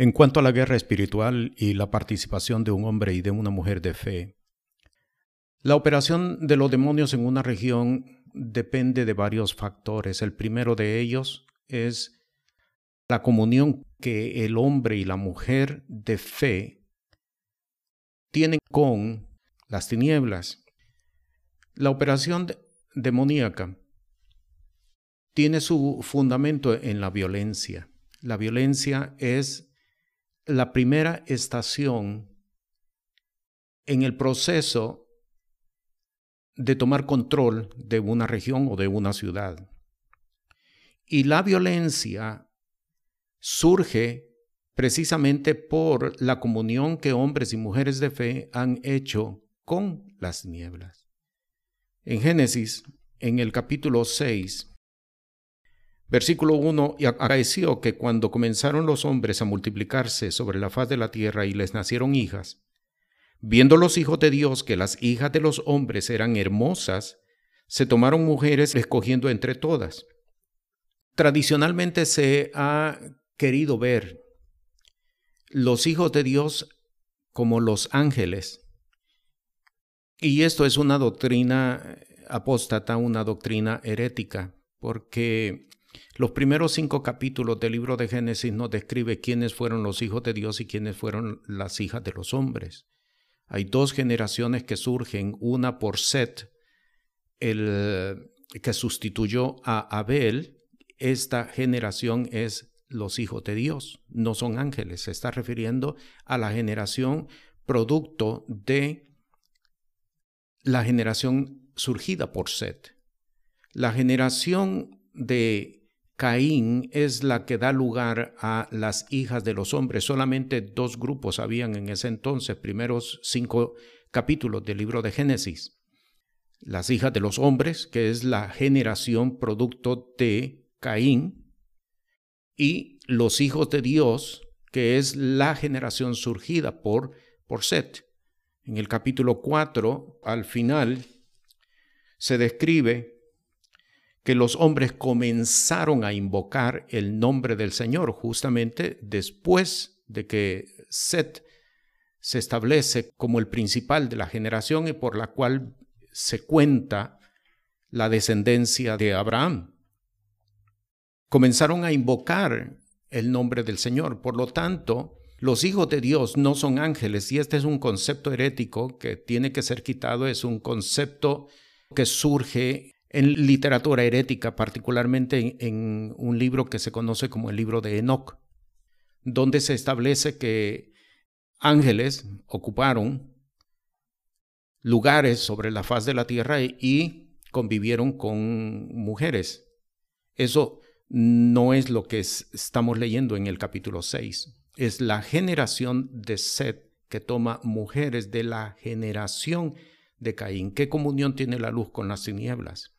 En cuanto a la guerra espiritual y la participación de un hombre y de una mujer de fe, la operación de los demonios en una región depende de varios factores. El primero de ellos es la comunión que el hombre y la mujer de fe tienen con las tinieblas. La operación demoníaca tiene su fundamento en la violencia. La violencia es la primera estación en el proceso de tomar control de una región o de una ciudad. Y la violencia surge precisamente por la comunión que hombres y mujeres de fe han hecho con las nieblas. En Génesis, en el capítulo 6, Versículo 1, y acaeció que cuando comenzaron los hombres a multiplicarse sobre la faz de la tierra y les nacieron hijas, viendo los hijos de Dios que las hijas de los hombres eran hermosas, se tomaron mujeres escogiendo entre todas. Tradicionalmente se ha querido ver los hijos de Dios como los ángeles. Y esto es una doctrina apóstata, una doctrina herética, porque los primeros cinco capítulos del libro de Génesis nos describe quiénes fueron los hijos de Dios y quiénes fueron las hijas de los hombres. Hay dos generaciones que surgen, una por Set, el que sustituyó a Abel. Esta generación es los hijos de Dios, no son ángeles. Se está refiriendo a la generación producto de la generación surgida por Set. La generación de Caín es la que da lugar a las hijas de los hombres. Solamente dos grupos habían en ese entonces, primeros cinco capítulos del libro de Génesis. Las hijas de los hombres, que es la generación producto de Caín, y los hijos de Dios, que es la generación surgida por, por Set. En el capítulo 4, al final, se describe que los hombres comenzaron a invocar el nombre del Señor justamente después de que Set se establece como el principal de la generación y por la cual se cuenta la descendencia de Abraham. Comenzaron a invocar el nombre del Señor. Por lo tanto, los hijos de Dios no son ángeles y este es un concepto herético que tiene que ser quitado, es un concepto que surge en literatura herética, particularmente en, un libro que se conoce como el libro de Enoch, donde se establece que ángeles ocuparon lugares sobre la faz de la tierra y convivieron con mujeres. Eso no es lo que estamos leyendo en el capítulo 6. Es la generación de Seth que toma mujeres de la generación de Caín. ¿Qué comunión tiene la luz con las tinieblas?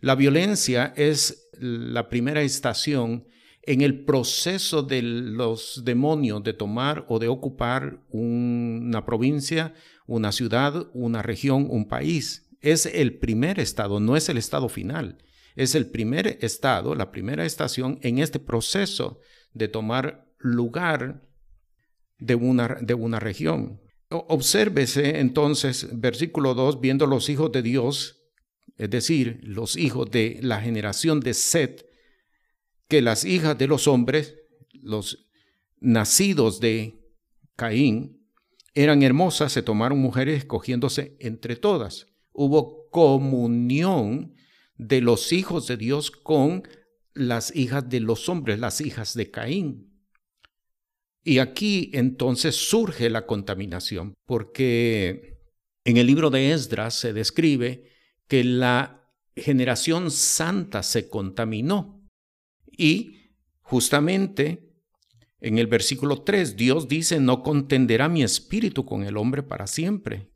La violencia es la primera estación en el proceso de los demonios de tomar o de ocupar una provincia, una ciudad, una región, un país. Es el primer estado, no es el estado final. Es el primer estado, la primera estación en este proceso de tomar lugar de una, de una región. Obsérvese entonces, versículo 2, viendo los hijos de Dios es decir, los hijos de la generación de Set, que las hijas de los hombres, los nacidos de Caín, eran hermosas, se tomaron mujeres escogiéndose entre todas. Hubo comunión de los hijos de Dios con las hijas de los hombres, las hijas de Caín. Y aquí entonces surge la contaminación, porque en el libro de Esdras se describe que la generación santa se contaminó. Y justamente en el versículo 3, Dios dice, no contenderá mi espíritu con el hombre para siempre,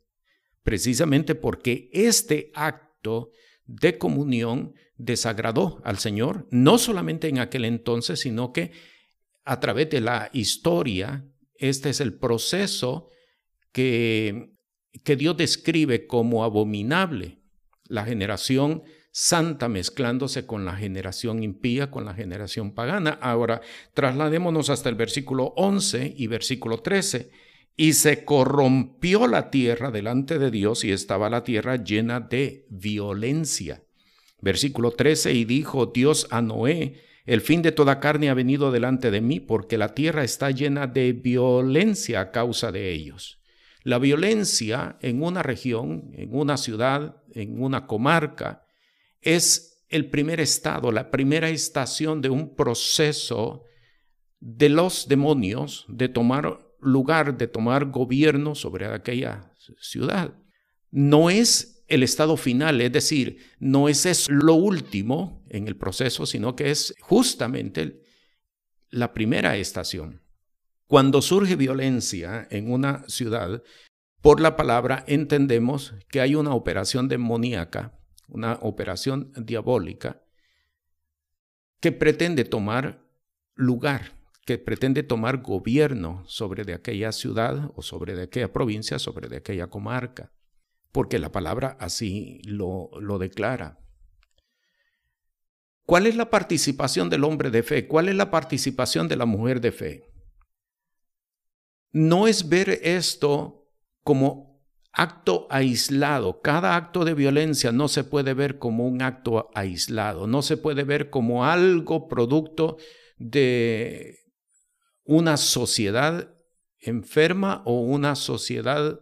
precisamente porque este acto de comunión desagradó al Señor, no solamente en aquel entonces, sino que a través de la historia, este es el proceso que, que Dios describe como abominable la generación santa mezclándose con la generación impía, con la generación pagana. Ahora, trasladémonos hasta el versículo 11 y versículo 13. Y se corrompió la tierra delante de Dios y estaba la tierra llena de violencia. Versículo 13, y dijo Dios a Noé, el fin de toda carne ha venido delante de mí, porque la tierra está llena de violencia a causa de ellos. La violencia en una región, en una ciudad, en una comarca, es el primer estado, la primera estación de un proceso de los demonios de tomar lugar, de tomar gobierno sobre aquella ciudad. No es el estado final, es decir, no es lo último en el proceso, sino que es justamente la primera estación. Cuando surge violencia en una ciudad, por la palabra entendemos que hay una operación demoníaca, una operación diabólica, que pretende tomar lugar, que pretende tomar gobierno sobre de aquella ciudad o sobre de aquella provincia, sobre de aquella comarca, porque la palabra así lo, lo declara. ¿Cuál es la participación del hombre de fe? ¿Cuál es la participación de la mujer de fe? No es ver esto como acto aislado. Cada acto de violencia no se puede ver como un acto aislado, no se puede ver como algo producto de una sociedad enferma o una sociedad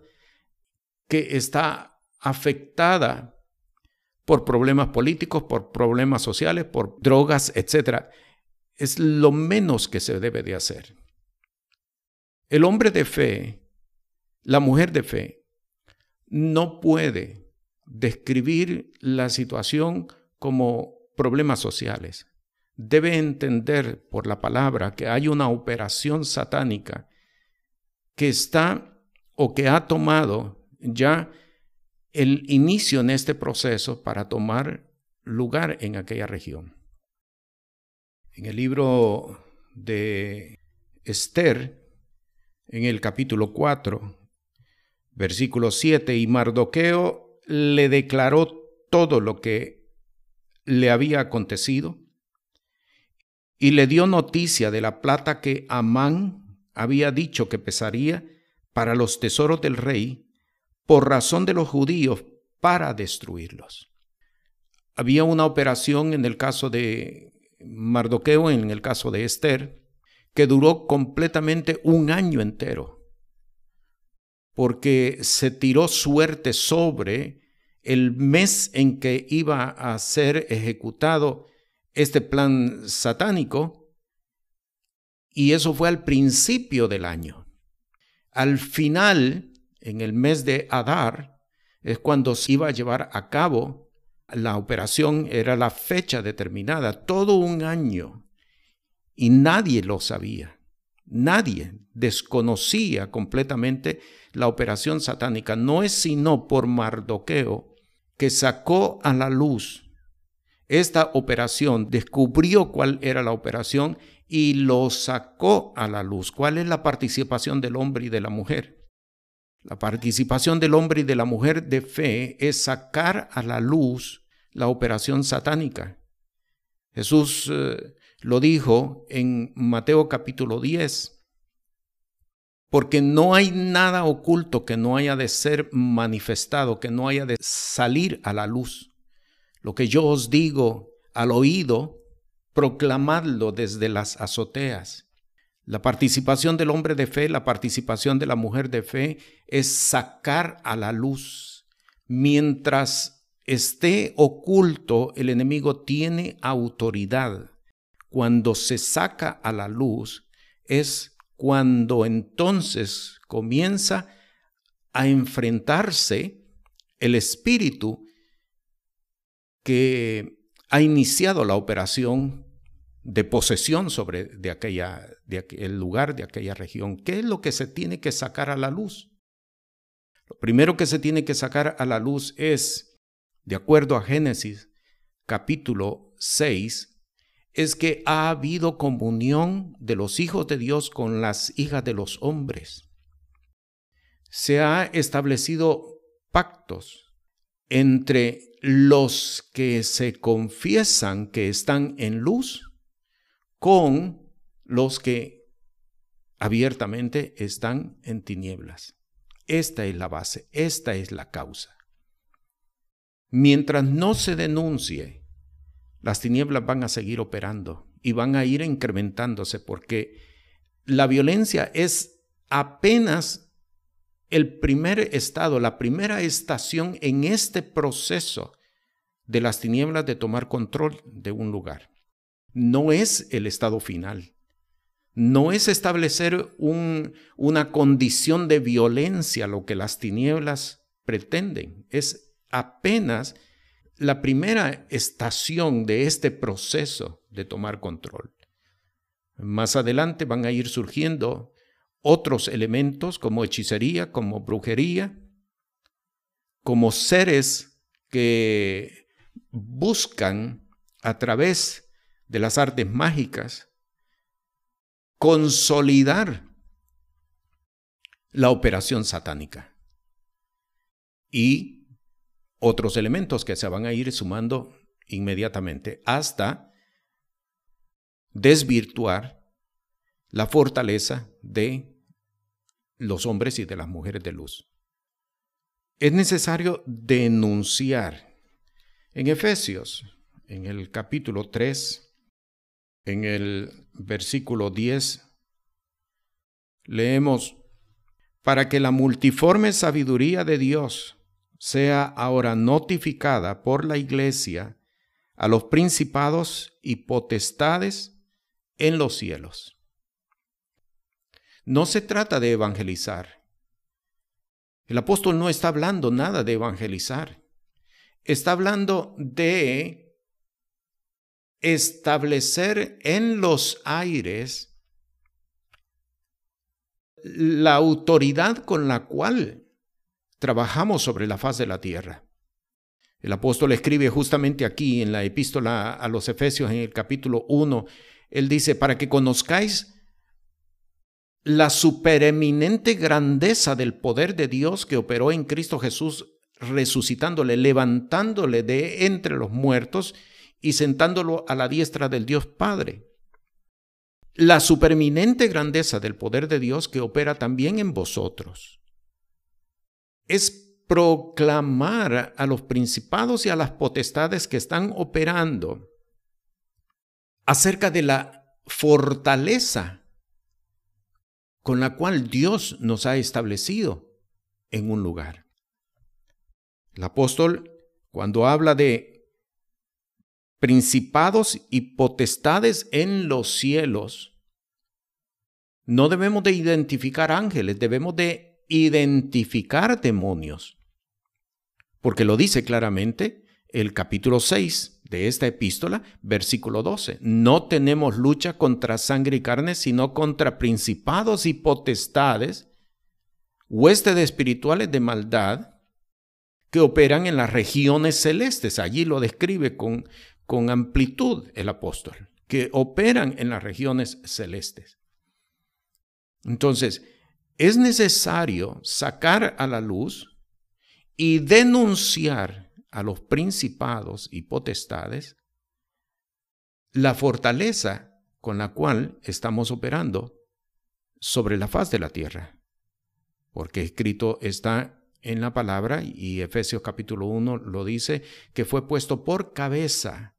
que está afectada por problemas políticos, por problemas sociales, por drogas, etc. Es lo menos que se debe de hacer. El hombre de fe, la mujer de fe, no puede describir la situación como problemas sociales. Debe entender por la palabra que hay una operación satánica que está o que ha tomado ya el inicio en este proceso para tomar lugar en aquella región. En el libro de Esther, en el capítulo 4, versículo 7, y Mardoqueo le declaró todo lo que le había acontecido y le dio noticia de la plata que Amán había dicho que pesaría para los tesoros del rey por razón de los judíos para destruirlos. Había una operación en el caso de Mardoqueo, en el caso de Esther, que duró completamente un año entero, porque se tiró suerte sobre el mes en que iba a ser ejecutado este plan satánico, y eso fue al principio del año. Al final, en el mes de Adar, es cuando se iba a llevar a cabo la operación, era la fecha determinada, todo un año y nadie lo sabía. Nadie desconocía completamente la operación satánica. No es sino por Mardoqueo que sacó a la luz esta operación, descubrió cuál era la operación y lo sacó a la luz. ¿Cuál es la participación del hombre y de la mujer? La participación del hombre y de la mujer de fe es sacar a la luz la operación satánica. Jesús eh, lo dijo en Mateo capítulo 10. Porque no hay nada oculto que no haya de ser manifestado, que no haya de salir a la luz. Lo que yo os digo al oído, proclamadlo desde las azoteas. La participación del hombre de fe, la participación de la mujer de fe es sacar a la luz. Mientras esté oculto, el enemigo tiene autoridad cuando se saca a la luz, es cuando entonces comienza a enfrentarse el espíritu que ha iniciado la operación de posesión sobre de aquella, de el lugar, de aquella región. ¿Qué es lo que se tiene que sacar a la luz? Lo primero que se tiene que sacar a la luz es, de acuerdo a Génesis capítulo 6, es que ha habido comunión de los hijos de Dios con las hijas de los hombres. Se ha establecido pactos entre los que se confiesan que están en luz con los que abiertamente están en tinieblas. Esta es la base, esta es la causa. Mientras no se denuncie, las tinieblas van a seguir operando y van a ir incrementándose porque la violencia es apenas el primer estado, la primera estación en este proceso de las tinieblas de tomar control de un lugar. No es el estado final. No es establecer una condición de violencia lo que las tinieblas pretenden. Es apenas la primera estación de este proceso de tomar control. Más adelante van a ir surgiendo otros elementos como hechicería, como brujería, como seres que buscan a través de las artes mágicas consolidar la operación satánica. Y otros elementos que se van a ir sumando inmediatamente hasta desvirtuar la fortaleza de los hombres y de las mujeres de luz. Es necesario denunciar. En Efesios, en el capítulo 3, en el versículo 10, leemos, para que la multiforme sabiduría de Dios sea ahora notificada por la iglesia a los principados y potestades en los cielos. No se trata de evangelizar. El apóstol no está hablando nada de evangelizar. Está hablando de establecer en los aires la autoridad con la cual trabajamos sobre la faz de la tierra. El apóstol escribe justamente aquí en la epístola a los Efesios en el capítulo 1, él dice, para que conozcáis la supereminente grandeza del poder de Dios que operó en Cristo Jesús, resucitándole, levantándole de entre los muertos y sentándolo a la diestra del Dios Padre. La supereminente grandeza del poder de Dios que opera también en vosotros. Es proclamar a los principados y a las potestades que están operando acerca de la fortaleza con la cual Dios nos ha establecido en un lugar. El apóstol, cuando habla de principados y potestades en los cielos, no debemos de identificar ángeles, debemos de identificar demonios. Porque lo dice claramente el capítulo 6 de esta epístola, versículo 12. No tenemos lucha contra sangre y carne, sino contra principados y potestades, huestes espirituales de maldad que operan en las regiones celestes. Allí lo describe con, con amplitud el apóstol, que operan en las regiones celestes. Entonces, es necesario sacar a la luz y denunciar a los principados y potestades la fortaleza con la cual estamos operando sobre la faz de la tierra. Porque escrito está en la palabra, y Efesios capítulo 1 lo dice, que fue puesto por cabeza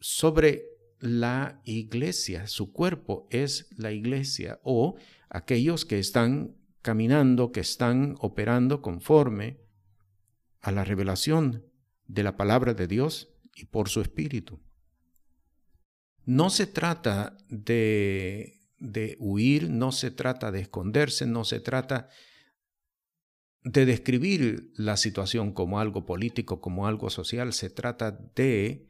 sobre la iglesia. Su cuerpo es la iglesia o aquellos que están caminando, que están operando conforme a la revelación de la palabra de Dios y por su espíritu. No se trata de, de huir, no se trata de esconderse, no se trata de describir la situación como algo político, como algo social, se trata de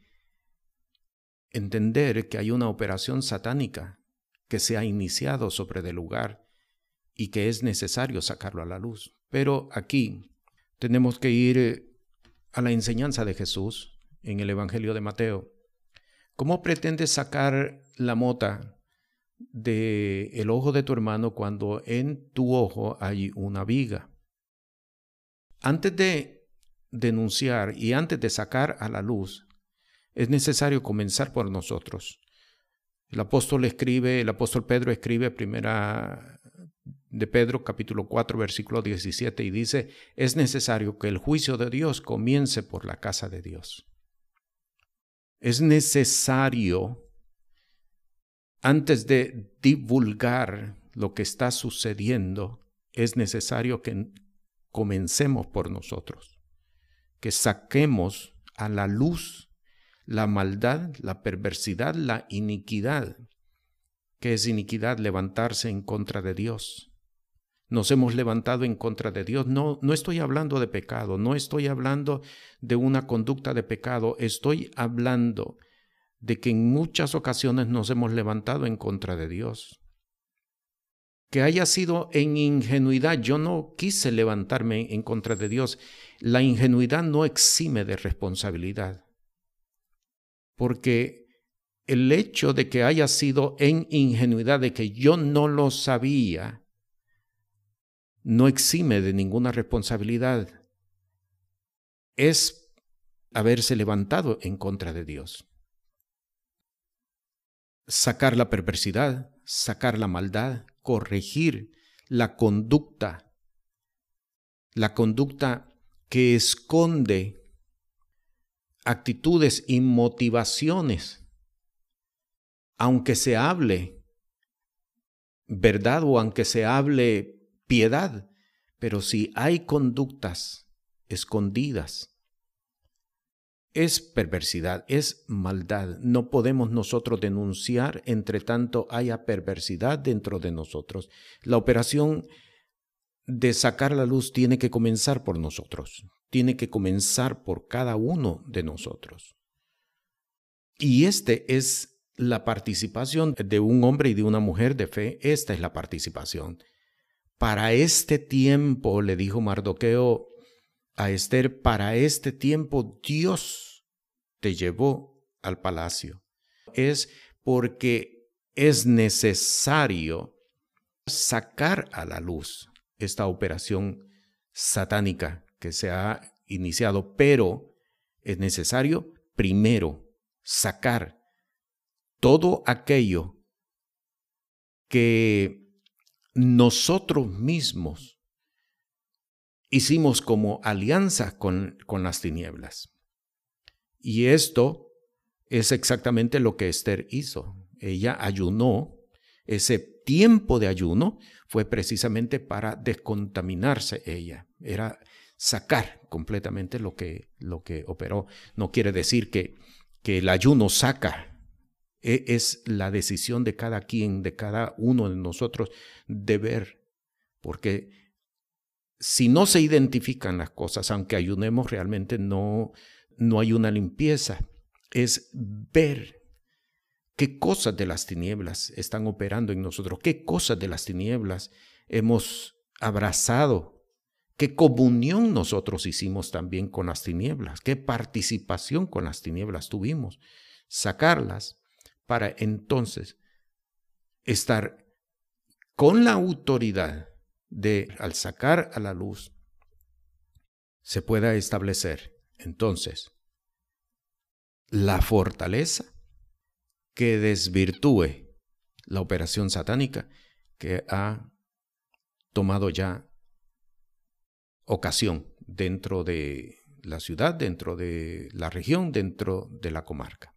entender que hay una operación satánica que se ha iniciado sobre el lugar y que es necesario sacarlo a la luz. Pero aquí tenemos que ir eh, a la enseñanza de Jesús en el Evangelio de Mateo. ¿Cómo pretendes sacar la mota del el ojo de tu hermano cuando en tu ojo hay una viga? Antes de denunciar y antes de sacar a la luz, es necesario comenzar por nosotros. El apóstol escribe, el apóstol Pedro escribe primera de Pedro capítulo 4 versículo 17 y dice, es necesario que el juicio de Dios comience por la casa de Dios. Es necesario, antes de divulgar lo que está sucediendo, es necesario que comencemos por nosotros, que saquemos a la luz la maldad, la perversidad, la iniquidad. que es iniquidad? Levantarse en contra de Dios. Nos hemos levantado en contra de Dios. No, no estoy hablando de pecado, no estoy hablando de una conducta de pecado, estoy hablando de que en muchas ocasiones nos hemos levantado en contra de Dios que haya sido en ingenuidad. Yo no quise levantarme en contra de Dios. La ingenuidad no exime de responsabilidad. Porque el hecho de que haya sido en ingenuidad, de que yo no lo sabía, no exime de ninguna responsabilidad. Es haberse levantado en contra de Dios. Sacar la perversidad, sacar la maldad, corregir la conducta, la conducta que esconde actitudes y motivaciones, aunque se hable verdad o aunque se hable piedad, pero si hay conductas escondidas, es perversidad, es maldad. No podemos nosotros denunciar entre tanto haya perversidad dentro de nosotros. La operación de sacar la luz tiene que comenzar por nosotros, tiene que comenzar por cada uno de nosotros. Y este es la participación de un hombre y de una mujer de fe, esta es la participación. Para este tiempo, le dijo Mardoqueo a Esther, para este tiempo Dios te llevó al palacio. Es porque es necesario sacar a la luz esta operación satánica que se ha iniciado, pero es necesario primero sacar todo aquello que nosotros mismos hicimos como alianza con, con las tinieblas. Y esto es exactamente lo que Esther hizo. Ella ayunó, ese tiempo de ayuno fue precisamente para descontaminarse ella, era sacar completamente lo que, lo que operó. No quiere decir que, que el ayuno saca, e, es la decisión de cada quien, de cada uno de nosotros de ver, porque si no se identifican las cosas, aunque ayunemos, realmente no, no hay una limpieza. Es ver qué cosas de las tinieblas están operando en nosotros, qué cosas de las tinieblas hemos abrazado, qué comunión nosotros hicimos también con las tinieblas, qué participación con las tinieblas tuvimos, sacarlas para entonces estar con la autoridad de, al sacar a la luz, se pueda establecer entonces la fortaleza que desvirtúe la operación satánica que ha tomado ya ocasión dentro de la ciudad, dentro de la región, dentro de la comarca.